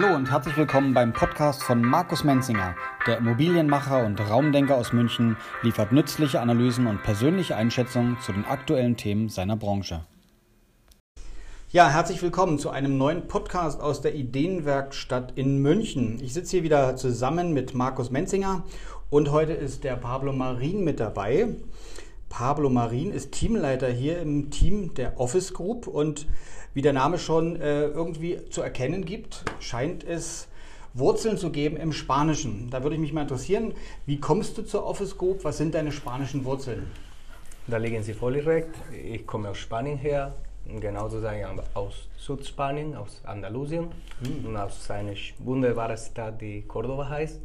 Hallo und herzlich willkommen beim Podcast von Markus Menzinger. Der Immobilienmacher und Raumdenker aus München liefert nützliche Analysen und persönliche Einschätzungen zu den aktuellen Themen seiner Branche. Ja, herzlich willkommen zu einem neuen Podcast aus der Ideenwerkstatt in München. Ich sitze hier wieder zusammen mit Markus Menzinger und heute ist der Pablo Marin mit dabei. Pablo Marin ist Teamleiter hier im Team der Office Group und wie der Name schon äh, irgendwie zu erkennen gibt, scheint es Wurzeln zu geben im Spanischen. Da würde ich mich mal interessieren, wie kommst du zur Office Group? Was sind deine spanischen Wurzeln? Da liegen Sie voll direkt. Ich komme aus Spanien her, genau zu sagen aus Südspanien, aus Andalusien mhm. und aus einer wunderbaren Stadt, die Cordoba heißt.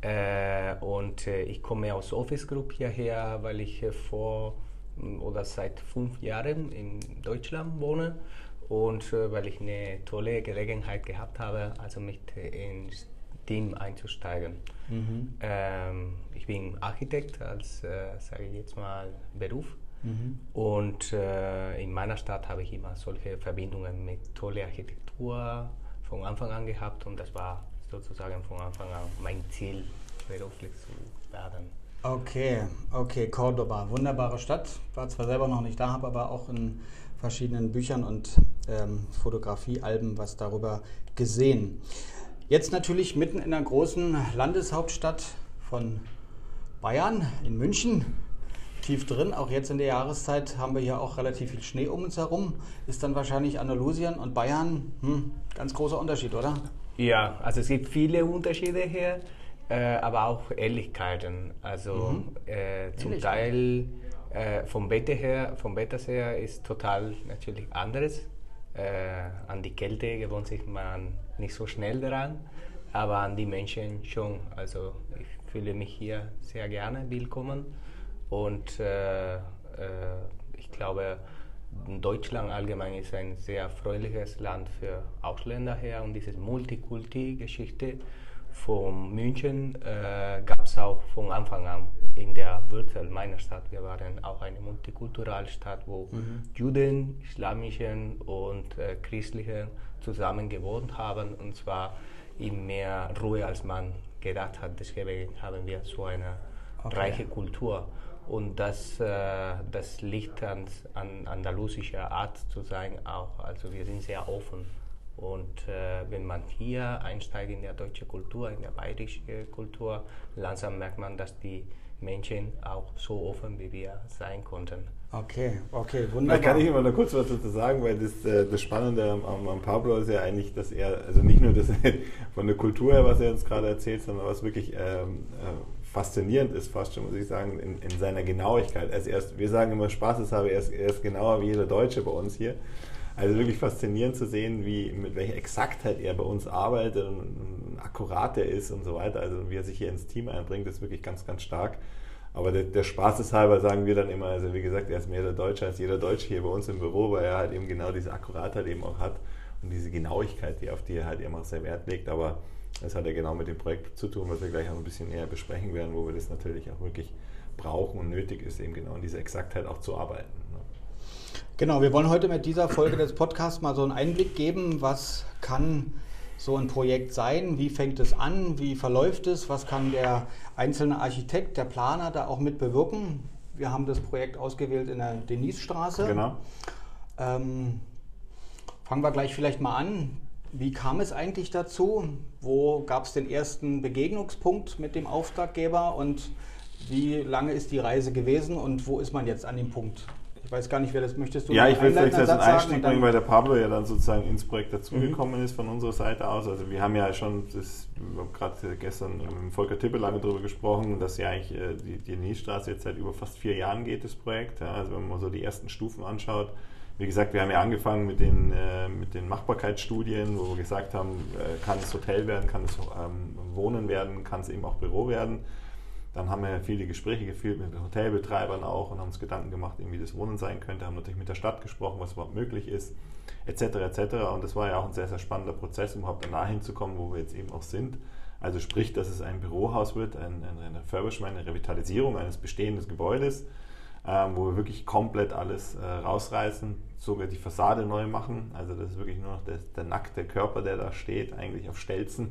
Äh, und äh, ich komme aus Office Group hierher, weil ich äh, vor oder seit fünf Jahren in Deutschland wohne und weil ich eine tolle Gelegenheit gehabt habe, also mit ins Team einzusteigen. Mhm. Ähm, ich bin Architekt als, äh, sage ich jetzt mal, Beruf. Mhm. Und äh, in meiner Stadt habe ich immer solche Verbindungen mit toller Architektur von Anfang an gehabt und das war sozusagen von Anfang an mein Ziel, beruflich zu werden. Okay, okay, Cordoba, wunderbare Stadt. War zwar selber noch nicht da, habe aber auch in verschiedenen Büchern und ähm, Fotografiealben was darüber gesehen. Jetzt natürlich mitten in der großen Landeshauptstadt von Bayern, in München, tief drin. Auch jetzt in der Jahreszeit haben wir hier auch relativ viel Schnee um uns herum. Ist dann wahrscheinlich Andalusien und Bayern hm, ganz großer Unterschied, oder? Ja, also es gibt viele Unterschiede hier, äh, aber auch Ähnlichkeiten. Also mhm. äh, zum Teil äh, vom Wetter her, vom Wetter her ist total natürlich anderes. Äh, an die Kälte gewöhnt sich man nicht so schnell daran, aber an die Menschen schon. Also ich fühle mich hier sehr gerne willkommen und äh, äh ich glaube, Deutschland allgemein ist ein sehr freundliches Land für Ausländer her und diese Multikulti-Geschichte von München äh, gab es auch von Anfang an in der Wurzel meiner Stadt. Wir waren auch eine multikulturelle Stadt, wo mhm. Juden, Islamischen und äh, Christliche zusammen gewohnt haben und zwar in mehr Ruhe, als man gedacht hat. Deswegen haben wir so eine okay. reiche Kultur. Und das, äh, das liegt an, an andalusischer Art zu sein auch. Also wir sind sehr offen. Und äh, wenn man hier einsteigt in der deutschen Kultur, in der bayerischen Kultur, langsam merkt man, dass die Menschen auch so offen wie wir sein konnten. Okay, okay, wunderbar. Da kann ich immer noch kurz was dazu sagen, weil das, äh, das Spannende am, am, Pablo ist ja eigentlich, dass er, also nicht nur das von der Kultur her, was er jetzt gerade erzählt, sondern was wirklich ähm, äh, faszinierend ist, fast schon, muss ich sagen, in, in seiner Genauigkeit. Also erst, wir sagen immer Spaßeshalber, er ist, er ist genauer wie jeder Deutsche bei uns hier. Also wirklich faszinierend zu sehen, wie, mit welcher Exaktheit er bei uns arbeitet und akkurat er ist und so weiter. Also wie er sich hier ins Team einbringt, ist wirklich ganz, ganz stark. Aber der, der Spaß ist halber sagen wir dann immer, also wie gesagt, er ist mehr der Deutsche als jeder Deutsche hier bei uns im Büro, weil er halt eben genau diese Akkuratheit eben auch hat und diese Genauigkeit, die, auf die er halt eben auch sehr Wert legt. Aber das hat ja genau mit dem Projekt zu tun, was wir gleich auch ein bisschen näher besprechen werden, wo wir das natürlich auch wirklich brauchen und nötig ist, eben genau in dieser Exaktheit auch zu arbeiten. Genau, wir wollen heute mit dieser Folge des Podcasts mal so einen Einblick geben, was kann so ein Projekt sein? Wie fängt es an? Wie verläuft es? Was kann der einzelne Architekt, der Planer da auch mit bewirken? Wir haben das Projekt ausgewählt in der Denise-Straße. Genau. Ähm, fangen wir gleich vielleicht mal an. Wie kam es eigentlich dazu? Wo gab es den ersten Begegnungspunkt mit dem Auftraggeber und wie lange ist die Reise gewesen und wo ist man jetzt an dem Punkt? Weiß gar nicht, wer das möchtest du. Ja, ich will vielleicht einen Einstieg bringen, weil der Pablo ja dann sozusagen ins Projekt dazugekommen mhm. ist von unserer Seite aus. Also wir haben ja schon, das, wir haben gerade gestern mit Volker Tippe lange darüber gesprochen, dass ja eigentlich äh, die, die Niesstraße jetzt seit über fast vier Jahren geht, das Projekt. Ja, also wenn man so die ersten Stufen anschaut, wie gesagt, wir haben ja angefangen mit den, äh, mit den Machbarkeitsstudien, wo wir gesagt haben, äh, kann es Hotel werden, kann es ähm, Wohnen werden, kann es eben auch Büro werden. Dann haben wir viele Gespräche geführt mit Hotelbetreibern auch und haben uns Gedanken gemacht, wie das Wohnen sein könnte, haben natürlich mit der Stadt gesprochen, was überhaupt möglich ist, etc. etc. Und das war ja auch ein sehr, sehr spannender Prozess, um überhaupt danach hinzukommen, wo wir jetzt eben auch sind. Also sprich, dass es ein Bürohaus wird, ein, ein Refurbishment, eine Revitalisierung eines bestehenden Gebäudes. ähm, wo wir wirklich komplett alles äh, rausreißen, sogar die Fassade neu machen. Also das ist wirklich nur noch der, der nackte Körper, der da steht, eigentlich auf Stelzen.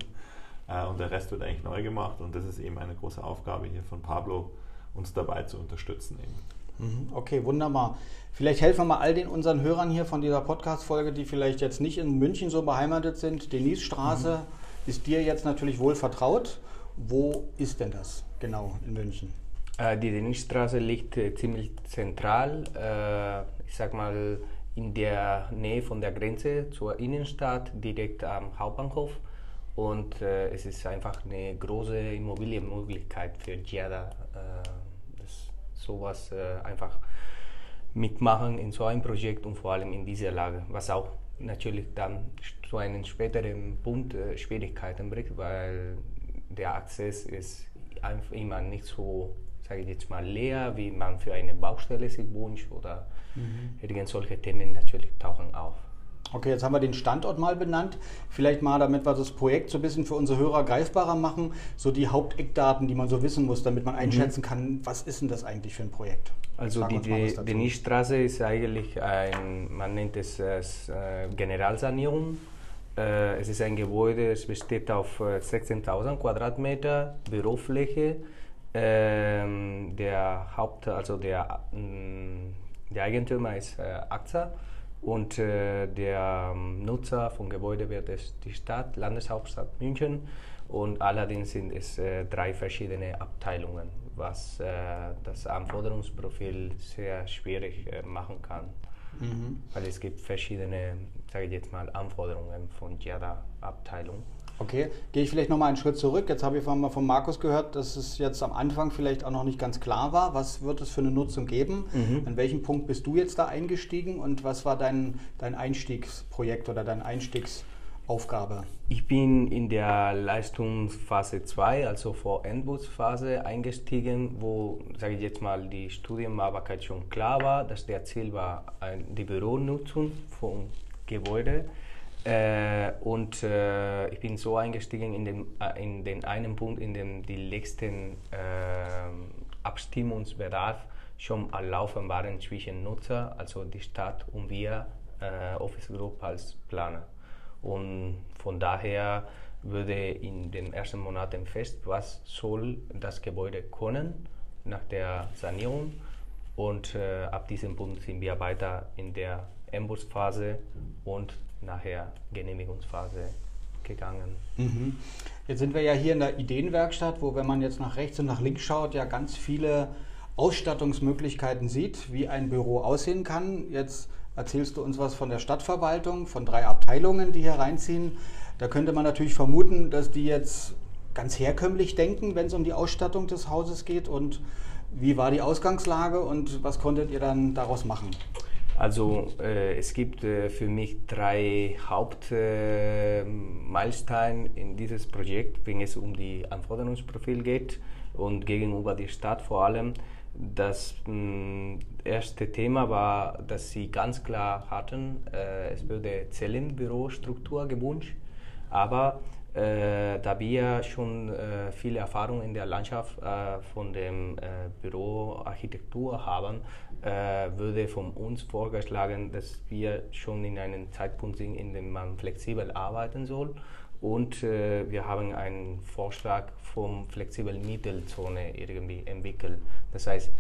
Äh, und der Rest wird eigentlich neu gemacht. Und das ist eben eine große Aufgabe hier von Pablo, uns dabei zu unterstützen. Eben. Mhm, okay, wunderbar. Vielleicht helfen wir mal all den unseren Hörern hier von dieser Podcast-Folge, die vielleicht jetzt nicht in München so beheimatet sind. Denise-Straße mhm. ist dir jetzt natürlich wohl vertraut. Wo ist denn das genau in München? Äh, die Dennisstraße liegt äh, ziemlich zentral, ich sag mal in der Nähe von der Grenze zur Innenstadt, direkt am Hauptbahnhof. Und äh, es ist einfach eine große Immobilienmöglichkeit für Giada, äh, sowas äh, einfach mitmachen in so einem Projekt und vor allem in dieser Lage, was auch natürlich dann zu einem späteren Punkt Schwierigkeiten bringt, weil der Access ist einfach immer nicht so sage ich jetzt mal, leer, wie man für eine Baustelle sich wünscht oder mhm. irgend solche Themen natürlich tauchen auf. Okay, jetzt haben wir den Standort mal benannt. Vielleicht mal, damit wir das Projekt so ein bisschen für unsere Hörer greifbarer machen, so die Haupteckdaten, die man so wissen muss, damit man mhm. einschätzen kann, was ist denn das eigentlich für ein Projekt? Also die Denisstraße ist eigentlich ein, man nennt es äh, Generalsanierung. Äh, es ist ein Gebäude, es besteht auf 16.000 äh, Quadratmeter Bürofläche ähm, der Haupt, also der, mm, der Eigentümer ist äh, AXA und äh, der ähm, Nutzer vom Gebäude wird es die Stadt, Landeshauptstadt München und allerdings sind es äh, drei verschiedene Abteilungen, was äh, das Anforderungsprofil sehr schwierig äh, machen kann. Mhm. Weil es gibt verschiedene, sage ich jetzt mal, Anforderungen von jeder Abteilung. Okay, gehe ich vielleicht nochmal einen Schritt zurück. Jetzt habe ich von, von Markus gehört, dass es jetzt am Anfang vielleicht auch noch nicht ganz klar war. Was wird es für eine Nutzung geben? Mhm. An welchem Punkt bist du jetzt da eingestiegen und was war dein, dein Einstiegsprojekt oder deine Einstiegsaufgabe? Ich bin in der Leistungsphase 2, also vor Endbusphase, eingestiegen, wo, sage ich jetzt mal, die Studienmachbarkeit schon klar war, dass der Ziel war, die Büronutzung vom Gebäude äh, und äh, ich bin so eingestiegen in den, äh, in den einen Punkt, in dem die letzten äh, Abstimmungsbedarf schon am Laufen waren zwischen Nutzer, also die Stadt und wir, äh, Office Group als Planer. Und von daher würde in den ersten Monaten fest, was soll das Gebäude können nach der Sanierung. Und äh, ab diesem Punkt sind wir weiter in der Embusphase und nachher Genehmigungsphase gegangen. Mhm. Jetzt sind wir ja hier in der Ideenwerkstatt, wo, wenn man jetzt nach rechts und nach links schaut, ja ganz viele Ausstattungsmöglichkeiten sieht, wie ein Büro aussehen kann. Jetzt erzählst du uns was von der Stadtverwaltung, von drei Abteilungen, die hier reinziehen. Da könnte man natürlich vermuten, dass die jetzt ganz herkömmlich denken, wenn es um die Ausstattung des Hauses geht. Und wie war die Ausgangslage und was konntet ihr dann daraus machen? Also äh, es gibt äh, für mich drei Hauptmeilensteine äh, in dieses Projekt, wenn es um die Anforderungsprofil geht und gegenüber der Stadt vor allem. Das mh, mm, erste Thema war, dass sie ganz klar hatten, äh, es würde Zellenbürostruktur gewünscht, aber äh, da wir schon äh, viele Erfahrungen in der Landschaft äh, von äh, Büroarchitektur haben, äh, würde von uns vorgeschlagen, dass wir schon in einem Zeitpunkt sind, in dem man flexibel arbeiten soll. Und äh, wir haben einen Vorschlag vom flexiblen Mittelzone irgendwie entwickelt. Das heißt,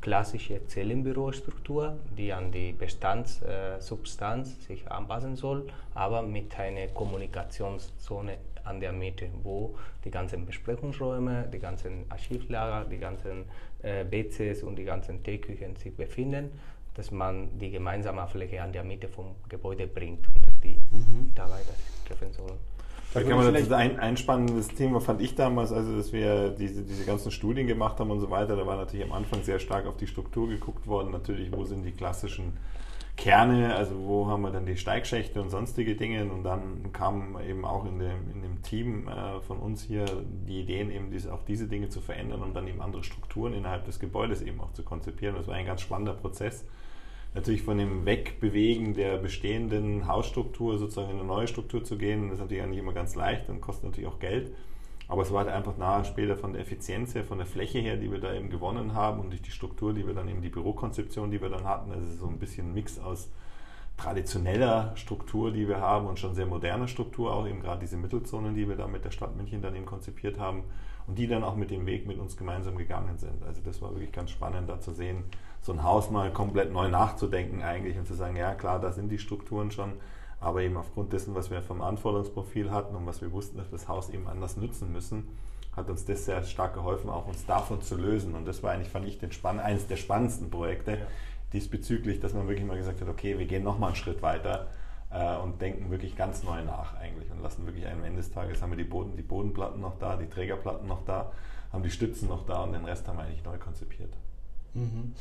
klassische Zellenbürostruktur, die an die Bestandssubstanz äh, sich anpassen soll, aber mit einer Kommunikationszone an der Mitte, wo die ganzen Besprechungsräume, die ganzen Archivlager, die ganzen äh, WCs und die ganzen Teeküchen sich befinden, dass man die gemeinsame Fläche an der Mitte vom Gebäude bringt und die mhm. Mitarbeiter treffen sollen. Da kann man das ein, ein spannendes Thema fand ich damals, also dass wir diese, diese ganzen Studien gemacht haben und so weiter, da war natürlich am Anfang sehr stark auf die Struktur geguckt worden, natürlich, wo sind die klassischen Kerne, also wo haben wir dann die Steigschächte und sonstige Dinge und dann kamen eben auch in dem, in dem Team äh, von uns hier die Ideen, eben diese, auch diese Dinge zu verändern und dann eben andere Strukturen innerhalb des Gebäudes eben auch zu konzipieren. Das war ein ganz spannender Prozess. Natürlich von dem Wegbewegen der bestehenden Hausstruktur sozusagen in eine neue Struktur zu gehen, ist natürlich auch nicht immer ganz leicht und kostet natürlich auch Geld. Aber es war halt einfach nahe später von der Effizienz her, von der Fläche her, die wir da eben gewonnen haben und durch die Struktur, die wir dann eben, die Bürokonzeption, die wir dann hatten. Also so ein bisschen ein Mix aus traditioneller Struktur, die wir haben und schon sehr moderner Struktur, auch eben gerade diese Mittelzonen, die wir da mit der Stadt München dann eben konzipiert haben und die dann auch mit dem Weg mit uns gemeinsam gegangen sind. Also das war wirklich ganz spannend da zu sehen, so ein Haus mal komplett neu nachzudenken eigentlich und zu sagen, ja klar, da sind die Strukturen schon, aber eben aufgrund dessen, was wir vom Anforderungsprofil hatten und was wir wussten, dass wir das Haus eben anders nutzen müssen, hat uns das sehr stark geholfen, auch uns davon zu lösen. Und das war eigentlich, fand ich, den Spann eines der spannendsten Projekte ja. diesbezüglich, dass man wirklich mal gesagt hat, okay, wir gehen nochmal einen Schritt weiter äh, und denken wirklich ganz neu nach eigentlich und lassen wirklich am Ende des Tages haben wir die, Boden, die Bodenplatten noch da, die Trägerplatten noch da, haben die Stützen noch da und den Rest haben wir eigentlich neu konzipiert. Mhm.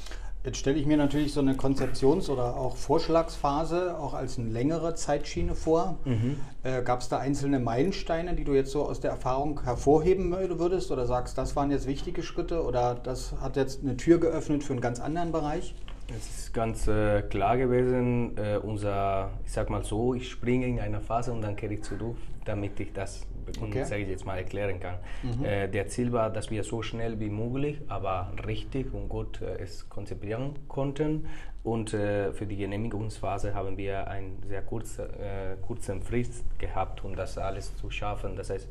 Jetzt stelle ich mir natürlich so eine Konzeptions- oder auch Vorschlagsphase auch als eine längere Zeitschiene vor. Mhm. Äh, Gab es da einzelne Meilensteine, die du jetzt so aus der Erfahrung hervorheben würdest oder sagst, das waren jetzt wichtige Schritte oder das hat jetzt eine Tür geöffnet für einen ganz anderen Bereich? Es ist ganz äh, klar gewesen, äh, unser, ich sag mal so, ich springe in eine Phase und dann kehre ich zurück, damit ich das okay. sage ich jetzt mal, erklären kann. Mhm. Äh, der Ziel war, dass wir so schnell wie möglich, aber richtig und gut äh, es konzipieren konnten. Und äh, für die Genehmigungsphase haben wir einen sehr kurze, äh, kurzen Frist gehabt, um das alles zu schaffen. Das heißt,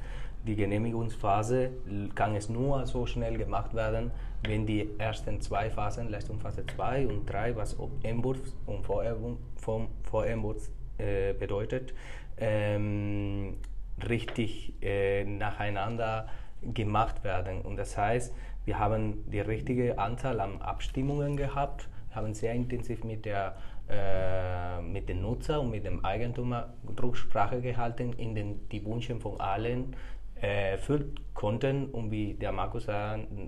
die Genehmigungsphase kann es nur so schnell gemacht werden, wenn die ersten zwei Phasen, Leistungsphase 2 und 3, was Entwurf und Vorentwurf äh, bedeutet, ähm, richtig äh, nacheinander gemacht werden. Und das heißt, wir haben die richtige Anzahl an Abstimmungen gehabt, haben sehr intensiv mit, der, äh, mit den Nutzer und mit dem Eigentümer Rücksprache gehalten, in den die Wünsche von allen äh, erfüllen konnten. Und wie der Markus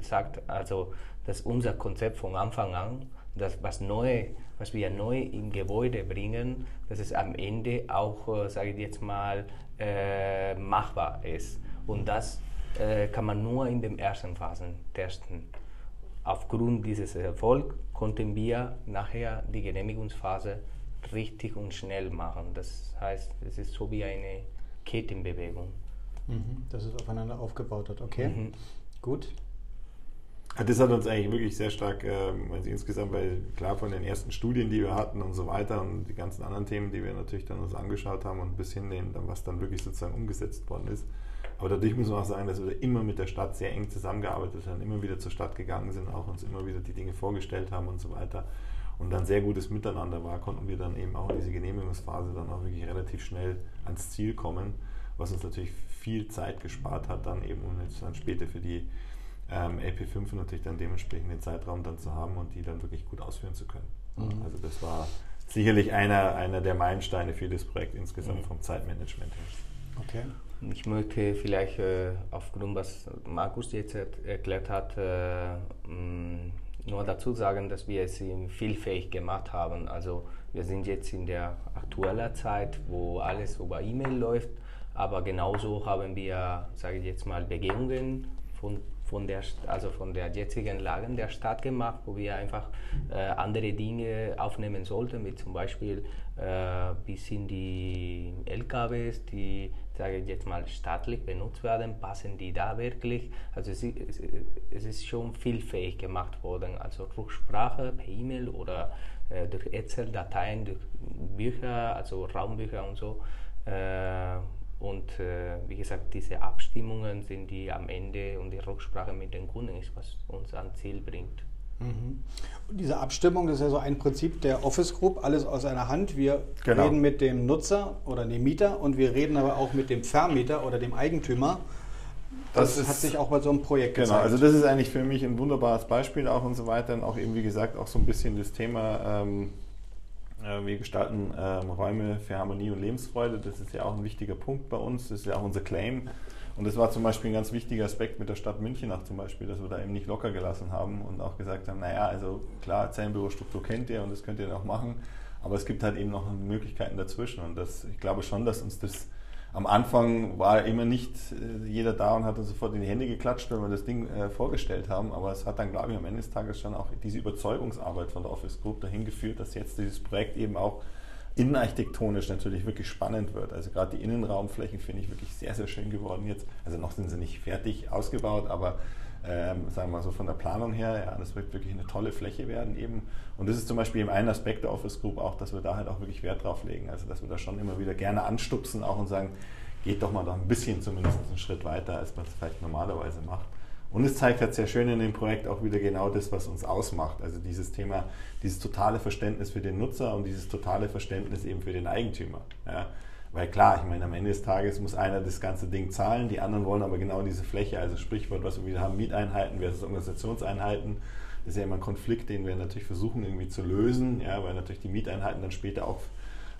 sagt, also dass unser Konzept von Anfang an, das was neu, was wir neu im Gebäude bringen, dass es am Ende auch, äh, sage ich jetzt mal, äh, machbar ist. Und das äh, kann man nur in den ersten Phasen testen. Aufgrund dieses Erfolgs konnten wir nachher die Genehmigungsphase richtig und schnell machen. Das heißt, es ist so wie eine Kettenbewegung. Mhm, dass es aufeinander aufgebaut hat. Okay, mhm. gut. Das hat uns eigentlich wirklich sehr stark, ähm, also insgesamt, weil klar von den ersten Studien, die wir hatten und so weiter und die ganzen anderen Themen, die wir natürlich dann uns angeschaut haben und bis hin, den, was dann wirklich sozusagen umgesetzt worden ist. Aber dadurch muss man auch sagen, dass wir immer mit der Stadt sehr eng zusammengearbeitet haben, immer wieder zur Stadt gegangen sind, auch uns immer wieder die Dinge vorgestellt haben und so weiter. Und dann sehr gutes Miteinander war, konnten wir dann eben auch in diese Genehmigungsphase dann auch wirklich relativ schnell ans Ziel kommen, was uns natürlich viel Zeit gespart hat, dann eben und jetzt dann später für die ähm, LP5 natürlich dann dementsprechend den Zeitraum dann zu haben und die dann wirklich gut ausführen zu können. Mhm. Also das war sicherlich einer, einer der Meilensteine für das Projekt insgesamt mhm. vom Zeitmanagement her. Okay. Ich möchte vielleicht äh, aufgrund, was Markus jetzt erklärt hat, äh, mm, nur dazu sagen, dass wir es vielfähig gemacht haben. Also wir sind jetzt in der aktuellen Zeit, wo alles über E-Mail läuft, aber genauso haben wir, sage ich jetzt mal, Begehungen von von der, also von der jetzigen Lage der Stadt gemacht, wo wir einfach äh, andere Dinge aufnehmen sollten, wie zum Beispiel, äh, wie sind die LKWs, die, sage ich jetzt mal, staatlich benutzt werden, passen die da wirklich? Also es, es, ist schon vielfähig gemacht worden, also Rücksprache per E-Mail oder äh, durch Excel-Dateien, durch Bücher, also Raumbücher und so. Und äh, wie gesagt, diese Abstimmungen sind die am Ende und die Rücksprache mit den Kunden ist, was uns ans Ziel bringt. Mhm. diese Abstimmung, das ist ja so ein Prinzip der Office Group, alles aus einer Hand. Wir genau. reden mit dem Nutzer oder dem Mieter und wir reden aber auch mit dem Vermieter oder dem Eigentümer. Das, das ist, hat sich auch bei so einem Projekt genau, gezeigt. Genau, also das ist eigentlich für mich ein wunderbares Beispiel auch und so weiter. Und auch eben, wie gesagt, auch so ein bisschen das Thema ähm, äh, wir gestalten ähm, Räume für Harmonie und Lebensfreude. Das ist ja auch ein wichtiger Punkt bei uns. Das ist ja auch unser Claim. Und das war zum Beispiel ein ganz wichtiger Aspekt mit der Stadt München auch zum Beispiel, dass wir da eben nicht locker gelassen haben und auch gesagt haben, naja, also klar, Zellenbürostruktur kennt ihr und das könnt ihr auch machen, aber es gibt halt eben noch Möglichkeiten dazwischen. Und das, ich glaube schon, dass uns das am Anfang war immer nicht äh, jeder da und hat dann sofort in die Hände geklatscht, wenn wir das Ding äh, vorgestellt haben. Aber es hat dann, glaube ich, am Ende des Tages schon auch diese Überzeugungsarbeit von der Office Group dahin geführt, dass jetzt dieses Projekt eben auch innenarchitektonisch natürlich wirklich spannend wird. Also gerade die Innenraumflächen finde ich wirklich sehr, sehr schön geworden jetzt. Also noch sind sie nicht fertig ausgebaut, aber ähm, sagen wir mal so von der Planung her, ja, das wird wirklich eine tolle Fläche werden eben. Und das ist zum Beispiel eben ein Aspekt der Office Group auch, dass wir da halt auch wirklich Wert drauf legen. Also dass wir da schon immer wieder gerne anstupsen auch und sagen, geht doch mal noch ein bisschen zumindest einen Schritt weiter, als man es vielleicht normalerweise macht. Und es zeigt halt sehr schön in dem Projekt auch wieder genau das, was uns ausmacht. Also dieses Thema, dieses totale Verständnis für den Nutzer und dieses totale Verständnis eben für den Eigentümer. Ja. Weil klar, ich meine, am Ende des Tages muss einer das ganze Ding zahlen, die anderen wollen aber genau diese Fläche, also Sprichwort, was wir wieder haben, Mieteinheiten versus Organisationseinheiten. Das ist ja immer ein Konflikt, den wir natürlich versuchen irgendwie zu lösen, ja, weil natürlich die Mieteinheiten dann später auch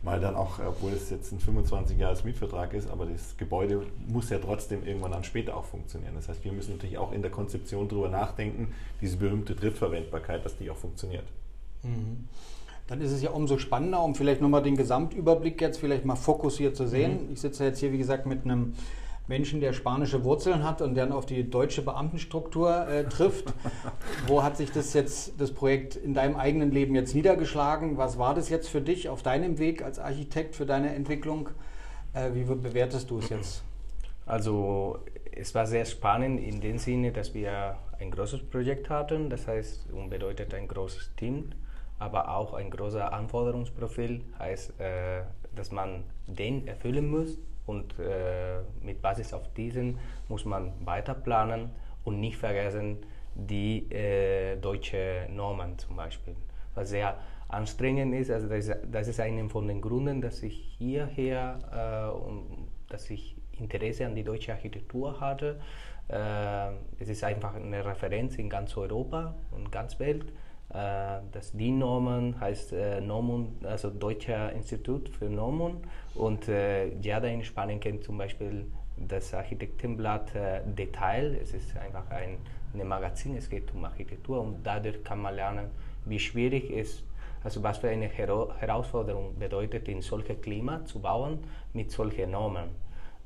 mal dann auch, obwohl es jetzt ein 25 Jahres Mietvertrag ist, aber das Gebäude muss ja trotzdem irgendwann dann später auch funktionieren. Das heißt, wir müssen natürlich auch in der Konzeption darüber nachdenken, diese berühmte Drittverwendbarkeit, dass die auch funktioniert. Mhm. Dann ist es ja umso spannender, um vielleicht nochmal den Gesamtüberblick jetzt vielleicht mal fokussiert zu sehen. Mhm. Ich sitze jetzt hier, wie gesagt, mit einem Menschen, der spanische Wurzeln hat und dann auf die deutsche Beamtenstruktur äh, trifft. Wo hat sich das jetzt, das Projekt in deinem eigenen Leben jetzt niedergeschlagen? Was war das jetzt für dich auf deinem Weg als Architekt für deine Entwicklung? Äh, wie bewertest du es jetzt? Also es war sehr spannend in dem Sinne, dass wir ein großes Projekt hatten, das heißt, bedeutet ein großes Team, aber auch ein großer Anforderungsprofil, heißt, äh, dass man den erfüllen muss und äh, mit Basis auf diesen muss man weiter planen und nicht vergessen die äh, deutsche Normen zum Beispiel, was sehr anstrengend ist. Also das, das ist einer von den Gründen, dass ich hierher und dass ich Interesse an die deutsche Architektur hatte. Es ist einfach eine Referenz in ganz Europa und ganz Welt. Äh, das DIN-Normen heißt äh, Normen, also Deutscher Institut für Normen und äh, Jada in Spanien kennt zum Beispiel das Architektenblatt äh, Detail. Es ist einfach ein, ein Magazin, es geht um Architektur und dadurch kann man lernen, wie schwierig es also was für eine Herausforderung bedeutet, in solchem Klima zu bauen mit solchen Normen.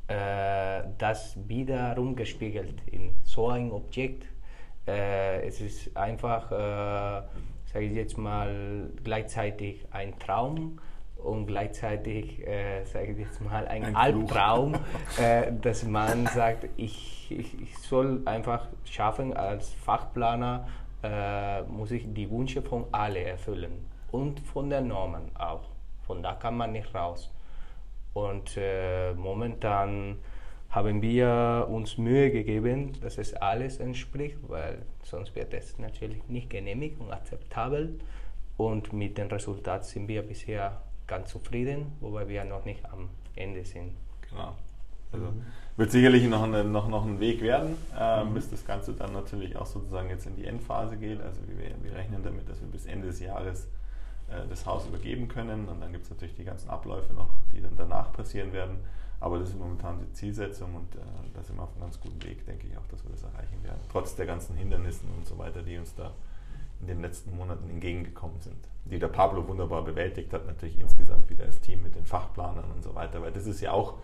Äh, das wiederum gespiegelt in so ein Objekt äh, es ist einfach, äh, sage ich jetzt mal, gleichzeitig ein Traum und gleichzeitig, äh, sage ich jetzt mal, ein, ein Albtraum, äh, dass man sagt, ich, ich, ich, soll einfach schaffen, als Fachplaner äh, muss ich die Wünsche von alle erfüllen und von den Normen auch. Von da kann man nicht raus. Und äh, momentan haben wir uns Mühe gegeben, dass es alles entspricht, weil sonst wird es natürlich nicht genehmigt und akzeptabel. Und mit dem Resultat sind wir bisher ganz zufrieden, wobei wir noch nicht am Ende sind. Genau. Also wird sicherlich noch, eine, noch, noch ein Weg werden, äh, mhm. bis das Ganze dann natürlich auch sozusagen jetzt in die Endphase geht. Also wir, wir rechnen damit, dass wir bis Ende des Jahres äh, das Haus übergeben können. Und dann gibt es natürlich die ganzen Abläufe noch, die dann danach passieren werden. Aber das ist momentan die Zielsetzung und äh, da sind wir auf einem ganz guten Weg, denke ich auch, dass wir das erreichen werden. Trotz der ganzen Hindernissen und so weiter, die uns da in den letzten Monaten entgegengekommen sind. Die der Pablo wunderbar bewältigt hat, natürlich insgesamt wieder als Team mit den Fachplanern und so weiter, weil das ist ja auch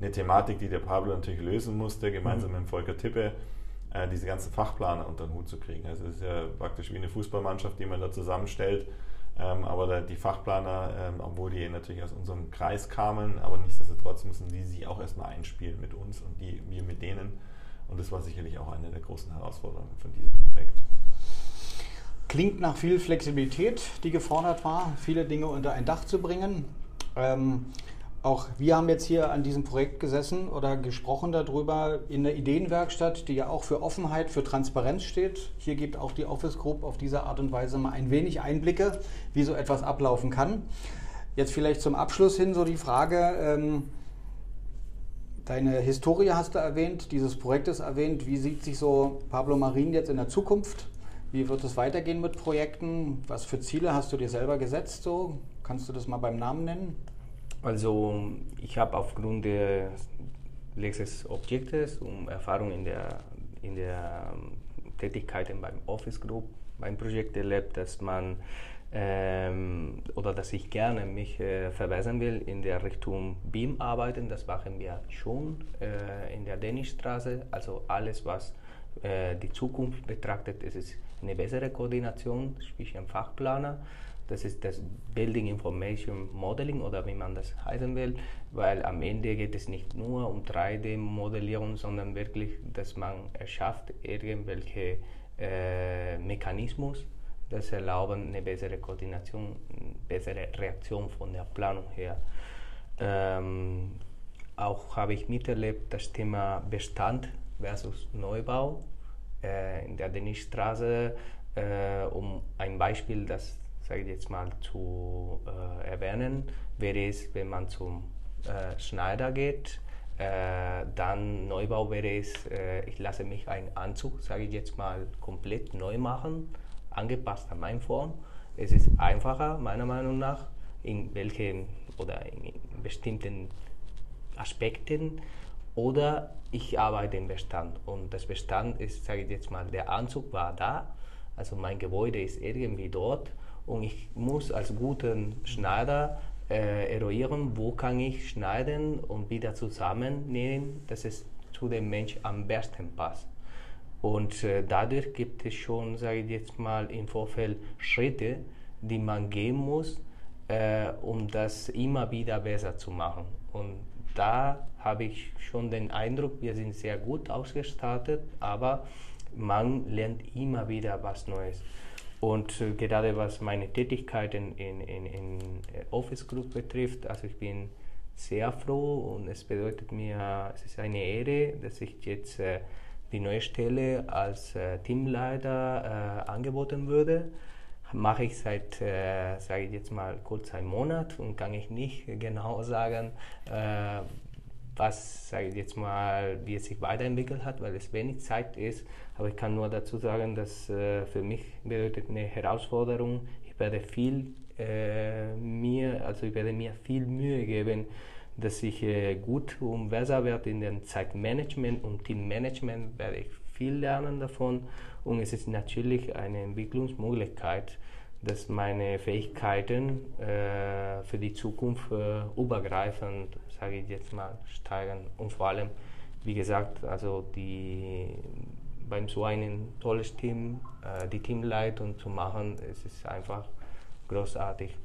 eine Thematik, die der Pablo natürlich lösen musste, gemeinsam mhm. mit Volker Tippe, äh, diese ganzen Fachplaner unter den Hut zu kriegen. Also es ist ja praktisch wie eine Fußballmannschaft, die man da zusammenstellt ähm, aber die Fachplaner, ähm, obwohl die natürlich aus unserem Kreis kamen, aber nichtsdestotrotz müssen die sich auch erstmal einspielen mit uns und die, wir mit denen. Und das war sicherlich auch eine der großen Herausforderungen von diesem Projekt. Klingt nach viel Flexibilität, die gefordert war, viele Dinge unter ein Dach zu bringen. Ähm, auch wir haben jetzt hier an diesem Projekt gesessen oder gesprochen darüber in der Ideenwerkstatt, die ja auch für Offenheit, für Transparenz steht. Hier gibt auch die Office Group auf diese Art und Weise mal ein wenig Einblicke, wie so etwas ablaufen kann. Jetzt vielleicht zum Abschluss hin so die Frage, ähm, deine Historie hast du erwähnt, dieses Projekt ist erwähnt. Wie sieht sich so Pablo Marin jetzt in der Zukunft? Wie wird es weitergehen mit Projekten? Was für Ziele hast du dir selber gesetzt? So? Kannst du das mal beim Namen nennen? Also ich habe aufgrund des letzten Objektes und Erfahrung in der, in der ähm, Tätigkeiten beim Office Group, beim Projekt erlebt, dass man ähm, oder dass ich gerne mich äh, verbessern will in der Richtung BIM arbeiten. Das machen wir schon äh, in der Dänishstraße. Also alles, was äh, die Zukunft betrachtet, ist eine bessere Koordination zwischen Fachplaner Das ist das Building Information Modeling oder wie man das heißen will, weil am Ende geht es nicht nur um 3D-Modellierung, sondern wirklich, dass man erschafft irgendwelche äh, Mechanismus, das erlauben eine bessere Koordination, eine bessere Reaktion von der Planung her. Ähm, auch habe ich miterlebt das Thema Bestand versus Neubau äh, in der Denisstraße, äh, um ein Beispiel, das sage ich jetzt mal zu äh, erwähnen, wäre es, wenn man zum äh, Schneider geht, äh, dann Neubau wäre es, äh, ich lasse mich einen Anzug, sage ich jetzt mal, komplett neu machen, angepasst an meine Form. Es ist einfacher, meiner Meinung nach, in welchen oder in bestimmten Aspekten oder ich arbeite im Bestand. Und das Bestand ist, sage ich jetzt mal, der Anzug war da, also mein Gebäude ist irgendwie dort und ich muss als guten Schneider äh, eruieren, wo kann ich schneiden und wieder zusammennähen, dass es zu dem Mensch am besten passt. Und äh, dadurch gibt es schon, sage ich jetzt mal, im Vorfeld Schritte, die man gehen muss, äh, um das immer wieder besser zu machen. Und da habe ich schon den Eindruck, wir sind sehr gut ausgestattet, aber man lernt immer wieder was Neues. Und äh, gerade was meine Tätigkeiten in, in, in Office Group betrifft, also ich bin sehr froh und es bedeutet mir, es ist eine Ehre, dass ich jetzt äh, die neue Stelle als äh, Teamleiter äh, angeboten würde. Mache ich seit, äh, sage ich jetzt mal, kurz einen Monat und kann ich nicht genau sagen, äh, was, sage ich jetzt mal, wie es sich weiterentwickelt hat, weil es wenig Zeit ist. Aber ich kann nur dazu sagen, dass äh, für mich bedeutet eine Herausforderung. Ich werde viel äh, mir, also ich werde mir viel Mühe geben, dass ich äh, gut und besser werde in dem Zeitmanagement und Teammanagement werde ich viel lernen davon und es ist natürlich eine Entwicklungsmöglichkeit, dass meine Fähigkeiten äh, für die Zukunft äh, übergreifend, sage ich jetzt mal, steigern und vor allem, wie gesagt, also die beim so einem tolles Team, äh, die Teamleitung zu machen, es ist einfach großartig.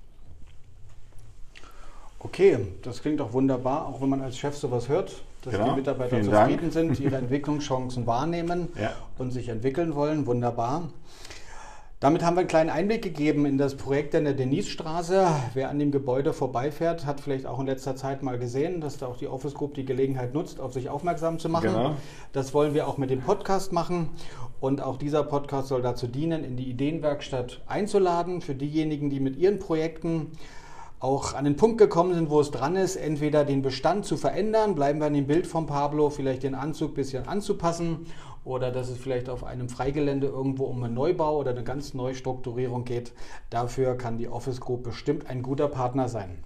Okay, das klingt doch wunderbar, auch wenn man als Chef sowas hört, dass genau. die Mitarbeiter Vielen zufrieden Dank. sind, ihre Entwicklungschancen wahrnehmen ja. und sich entwickeln wollen. Wunderbar. Damit haben wir einen kleinen Einblick gegeben in das Projekt in der Denisstraße. Wer an dem Gebäude vorbeifährt, hat vielleicht auch in letzter Zeit mal gesehen, dass da auch die Office Group die Gelegenheit nutzt, auf sich aufmerksam zu machen. Genau. Das wollen wir auch mit dem Podcast machen. Und auch dieser Podcast soll dazu dienen, in die Ideenwerkstatt einzuladen für diejenigen, die mit ihren Projekten auch an den Punkt gekommen sind, wo es dran ist, entweder den Bestand zu verändern, bleiben wir an dem Bild von Pablo, vielleicht den Anzug ein bisschen anzupassen oder dass es vielleicht auf einem Freigelände irgendwo um einen Neubau oder eine ganz neue Strukturierung geht. Dafür kann die Office Group bestimmt ein guter Partner sein.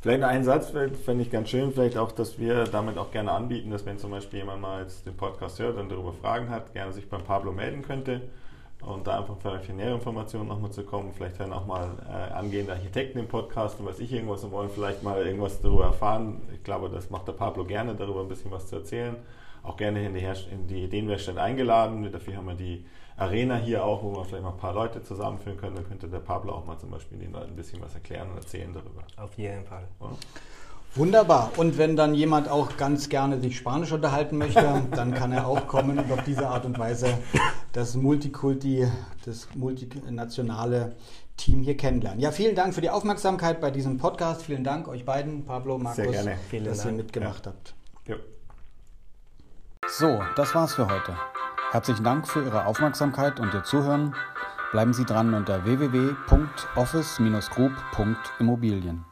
Vielleicht ein Satz fände ich ganz schön, vielleicht auch, dass wir damit auch gerne anbieten, dass wenn zum Beispiel jemand mal jetzt den Podcast hört und darüber Fragen hat, gerne sich beim Pablo melden könnte und da einfach für nähere Informationen nochmal zu kommen. Vielleicht hören auch mal äh, angehende Architekten im Podcast und weiß ich irgendwas und wollen vielleicht mal irgendwas darüber erfahren. Ich glaube, das macht der Pablo gerne, darüber ein bisschen was zu erzählen. Auch gerne in die, in die Ideenwerkstatt eingeladen. Dafür haben wir die Arena hier auch, wo wir vielleicht noch ein paar Leute zusammenführen können. Dann könnte der Pablo auch mal zum Beispiel den Leuten ein bisschen was erklären und erzählen darüber. Auf jeden Fall. Ja. Wunderbar. Und wenn dann jemand auch ganz gerne sich Spanisch unterhalten möchte, dann kann er auch kommen und auf diese Art und Weise das Multikulti, das multinationale Team hier kennenlernen. Ja, vielen Dank für die Aufmerksamkeit bei diesem Podcast. Vielen Dank euch beiden, Pablo, Markus, dass Dank. ihr mitgemacht ja. habt. Ja. So, das war's für heute. Herzlichen Dank für Ihre Aufmerksamkeit und Ihr Zuhören. Bleiben Sie dran unter www.office-group.immobilien.